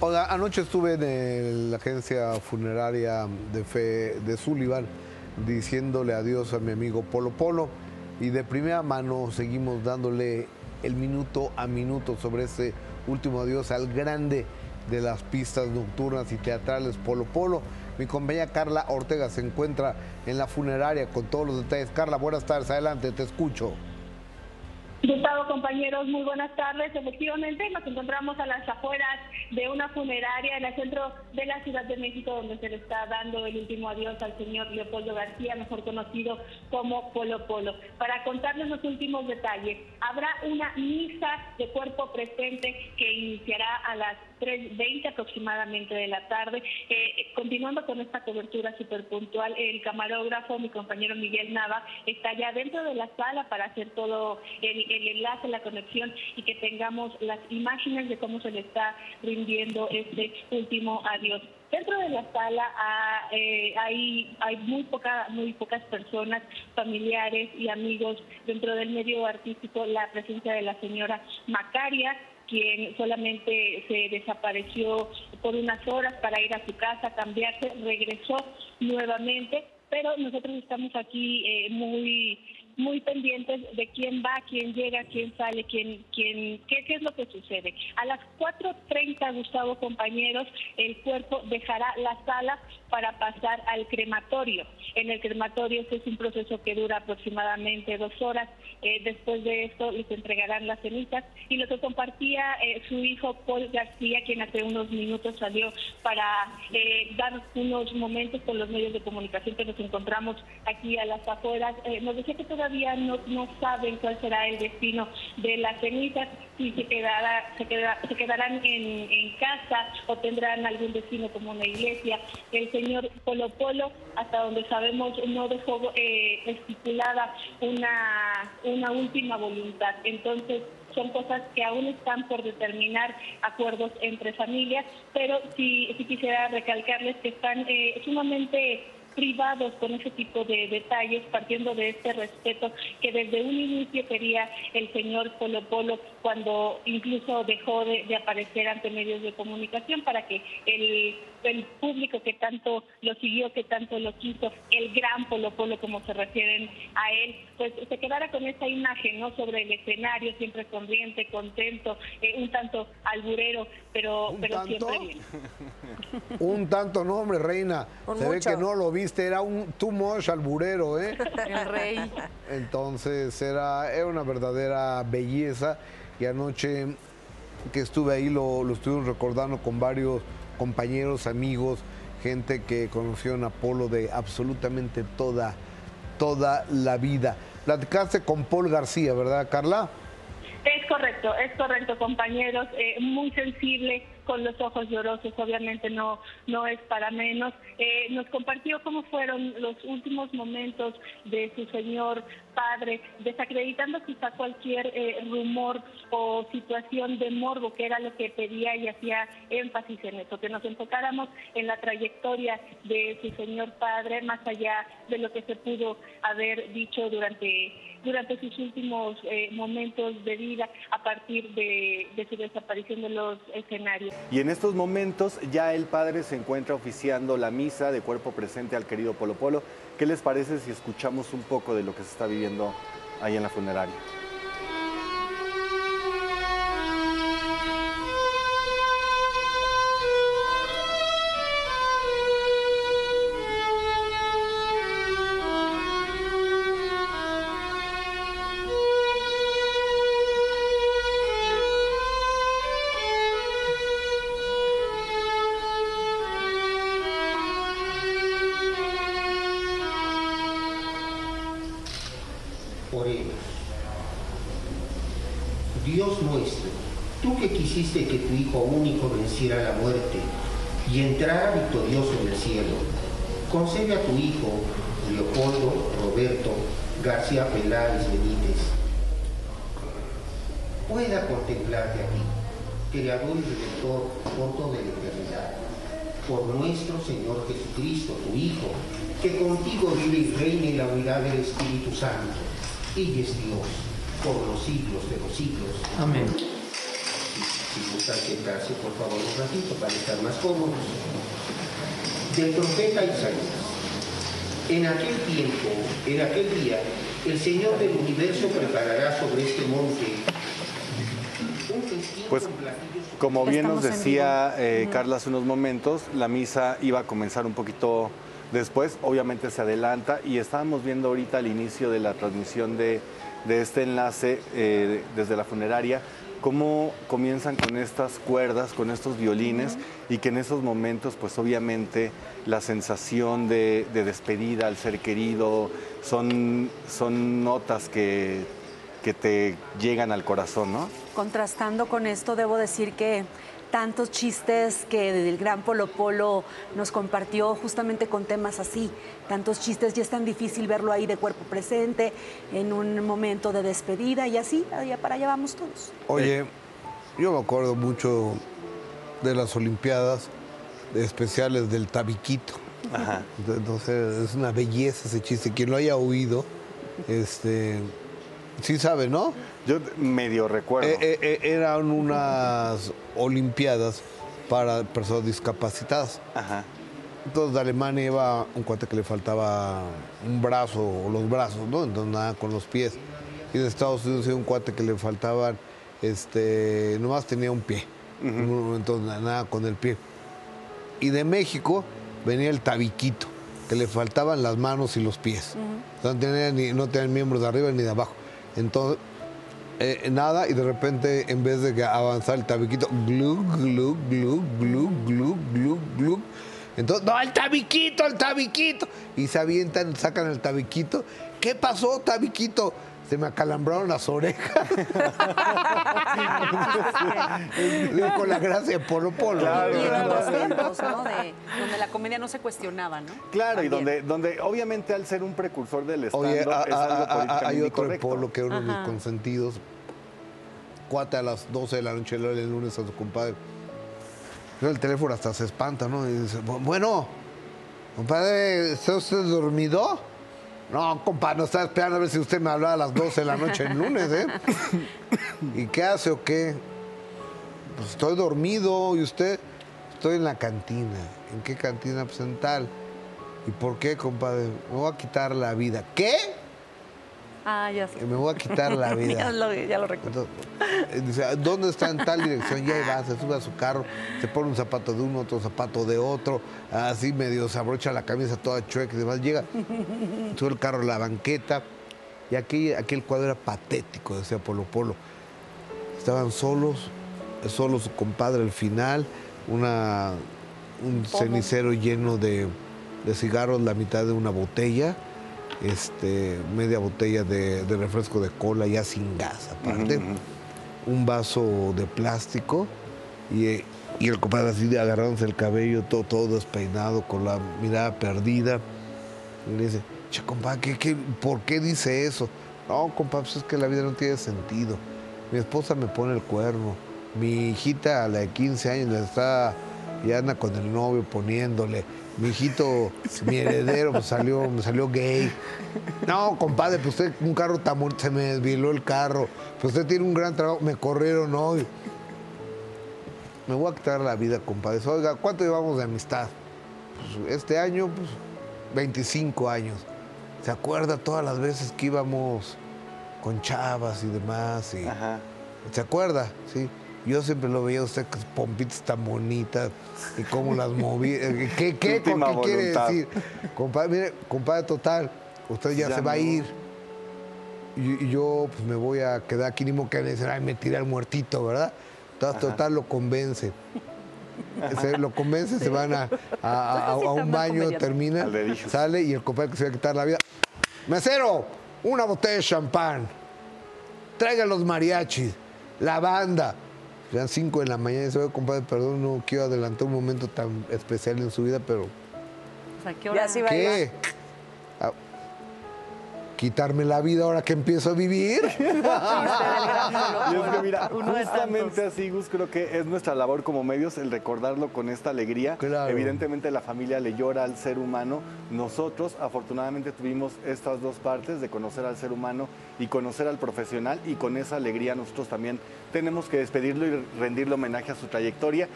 Anoche estuve en la agencia funeraria de fe de Sullivan diciéndole adiós a mi amigo Polo Polo y de primera mano seguimos dándole el minuto a minuto sobre ese último adiós al grande de las pistas nocturnas y teatrales Polo Polo. Mi compañera Carla Ortega se encuentra en la funeraria con todos los detalles. Carla, buenas tardes, adelante, te escucho. Gustavo, compañeros, muy buenas tardes. Efectivamente, nos encontramos a las afueras de una funeraria en el centro de la Ciudad de México, donde se le está dando el último adiós al señor Leopoldo García, mejor conocido como Polo Polo. Para contarles los últimos detalles, habrá una misa de cuerpo presente que iniciará a las 3.20 aproximadamente de la tarde. Eh, continuando con esta cobertura súper puntual, el camarógrafo, mi compañero Miguel Nava, está ya dentro de la sala para hacer todo el, enlace, la conexión y que tengamos las imágenes de cómo se le está rindiendo este último adiós. Dentro de la sala ah, eh, hay, muy, poca, muy pocas personas, familiares y amigos dentro del medio artístico, la presencia de la señora Macaria, quien solamente se desapareció por unas horas para ir a su casa, cambiarse, regresó nuevamente, pero nosotros estamos aquí eh, muy muy pendientes de quién va, quién llega, quién sale, quién, quién, qué, qué es lo que sucede. A las 4.30, Gustavo, compañeros, el cuerpo dejará la sala para pasar al crematorio. En el crematorio este es un proceso que dura aproximadamente dos horas. Eh, después de esto les entregarán las cenizas y lo que compartía eh, su hijo Paul García, quien hace unos minutos salió para eh, dar unos momentos con los medios de comunicación que nos encontramos aquí a las afueras, nos decía que todavía no, no saben cuál será el destino de las cenizas si se, quedará, se, se quedarán en, casa o tendrán algún destino como una iglesia. Señor Polo Polo, hasta donde sabemos, no dejó eh, estipulada una, una última voluntad. Entonces, son cosas que aún están por determinar acuerdos entre familias, pero sí, sí quisiera recalcarles que están eh, sumamente privados con ese tipo de detalles, partiendo de este respeto que desde un inicio quería el señor Polo Polo cuando incluso dejó de, aparecer ante medios de comunicación para que el, el, público que tanto lo siguió, que tanto lo quiso, el gran Polo Polo como se refieren a él, pues se quedara con esa imagen no sobre el escenario, siempre sonriente, contento, eh, un tanto alburero, pero, pero siempre bien. un tanto, no hombre, reina, se ve que no lo vi era un too much alburero, ¿eh? El rey. Entonces era, era una verdadera belleza y anoche que estuve ahí lo, lo estuvimos recordando con varios compañeros, amigos, gente que conoció a Apolo de absolutamente toda, toda la vida. Platicaste con Paul García, ¿verdad, Carla? Es correcto, es correcto, compañeros. Eh, muy sensible con los ojos llorosos, obviamente no, no es para menos. Eh, nos compartió cómo fueron los últimos momentos de su señor padre, desacreditando quizá cualquier eh, rumor o situación de morbo, que era lo que pedía y hacía énfasis en eso, que nos enfocáramos en la trayectoria de su señor padre, más allá de lo que se pudo haber dicho durante durante sus últimos eh, momentos de vida a partir de, su desaparición de los escenarios. Y en estos momentos ya el padre se encuentra oficiando la misa de cuerpo presente al querido Polo Polo. ¿Qué les parece si escuchamos un poco de lo que se está viviendo ahí en la funeraria? Que tu Hijo único venciera la muerte y entrara victorioso en el cielo, concede a tu Hijo, Leopoldo Roberto García Peláez Benítez, pueda contemplarte a ti, Creador y Redentor por toda la eternidad, por nuestro Señor Jesucristo, tu Hijo, que contigo vive y reina en la unidad del Espíritu Santo, y es Dios por los siglos de los siglos. Amén. Si gusta sentarse, por favor, un ratito para estar más cómodos. Del profeta Isaías. En aquel tiempo, en aquel día, el Señor del universo preparará sobre este monte Pues, Como bien nos Estamos decía eh, Carla hace unos momentos, la misa iba a comenzar un poquito después, obviamente se adelanta y estábamos viendo ahorita al inicio de la transmisión de, de este enlace eh, desde la funeraria, cómo comienzan con estas cuerdas, con estos violines y que en esos momentos pues obviamente la sensación de, de despedida al ser querido son, son notas que, que te llegan al corazón, ¿no? Contrastando con esto, debo decir que tantos chistes que el gran Polo Polo nos compartió justamente con temas así, tantos chistes, y es tan difícil verlo ahí de cuerpo presente, en un momento de despedida, y así, ya para allá vamos todos. Oye, yo me acuerdo mucho de las Olimpiadas especiales del tabiquito. Ajá. Entonces es una belleza ese chiste. Quien lo haya oído, este, sí sabe, ¿no? Yo medio recuerdo. Eh, eh, eh, eran unas Olimpiadas para personas discapacitadas. Ajá. Entonces de Alemania iba un cuate que le faltaba un brazo o los brazos, ¿no? Entonces nada con los pies. Y de Estados Unidos iba un cuate que le faltaban, este, nomás tenía un pie. Entonces nada con el pie. Y de México venía el tabiquito, que le faltaban las manos y los pies. no, tenía ni, no tenían miembros de arriba ni de abajo. Entonces, eh, nada, y de repente, en vez de avanzar el tabiquito, glu, glu, glu, glu, glu, glu, glu. Entonces, no, el tabiquito, el tabiquito. Y se avientan, sacan el tabiquito. ¿Qué pasó, tabiquito? Se me acalambraron las orejas. Digo, Con la gracia de Polo Polo. Claro, y en claro. otros tiempos, ¿no? De, donde la comedia no se cuestionaba, ¿no? Claro, y donde, donde obviamente al ser un precursor del stand Oye, es a- algo hay otro. Polo que es uno de mis consentidos. Cuate a las 12 de la noche el lunes a su compadre. El teléfono hasta se espanta, ¿no? Y dice, "Bu- bueno, compadre, ¿está usted dormido? No, compadre, no estaba esperando a ver si usted me hablaba a las 12 de la noche el lunes, ¿eh? ¿Y qué hace o qué? Pues estoy dormido y usted, estoy en la cantina. ¿En qué cantina? Pues. ¿Y por qué, compadre? Me voy a quitar la vida. ¿Qué? Ah, ya sé. Me voy a quitar la ya, vida. lo, ya lo recuerdo. Entonces, eh, dice, ¿dónde está en tal dirección? Ya ahí va, se sube a su carro, se pone un zapato de uno, otro zapato de otro, así medio se abrocha la camisa toda chueca y demás. Llega, sube el carro a la banqueta y aquí, aquí el cuadro era patético, decía Polo Polo. Estaban solos, solo su compadre al final, una, un cenicero lleno de, de cigarros, la mitad de una botella, este, media botella de, de refresco de cola ya sin gas aparte, ujú. un vaso de plástico y, eh, y el compadre así agarrándose el cabello, todo, todo despeinado, con la mirada perdida. Y le dice, che, compadre, ¿qué, qué, por qué dice eso? No, compadre, pues es que la vida no tiene sentido. Mi esposa me pone el cuerno. Mi hijita, a la de 15 años, le está, ya anda con el novio poniéndole. Mi hijito, mi heredero, pues salió, me salió gay. No, compadre, pues usted un carro tan bonito, se me desviló el carro. Pues usted tiene un gran trabajo, me corrieron hoy. Me voy a quitar la vida, compadre. Oiga, ¿cuánto llevamos de amistad? Pues, este año, pues 25 años. ¿Se acuerda todas las veces que íbamos con chavas y demás? Y, Ajá. ¿Se acuerda? Sí. Yo siempre lo veía usted con pompitas tan bonitas y cómo las movía. Eh, ¿Qué, qué, ¿Con qué quiere decir? Compadre, mire, compadre, total, usted ya, Ya se va a ir. Y, y yo pues me voy a quedar aquí, ni modo que decir, ay, me tiré al muertito, ¿verdad? Total, total lo convence. Se, lo convence, se van a, a- a- a- a un baño, termina, sale y el compadre que se va a quitar la vida. Mesero, una botella de champán. Traiga los mariachis, la banda. Eran 5 de la mañana y dice, oye, compadre, perdón, no quiero adelantar un momento tan especial en su vida, pero O sea, ¿qué hora? Ya sí va. ¿qué? Ah, quitarme la vida ahora que empiezo a vivir. Y es que mira, justamente así, Gus, creo que es nuestra labor como medios el recordarlo con esta alegría. Claro. Evidentemente la familia le llora al ser humano. Nosotros afortunadamente tuvimos estas dos partes de conocer al ser humano y conocer al profesional y con esa alegría nosotros también tenemos que despedirlo y rendirle homenaje a su trayectoria.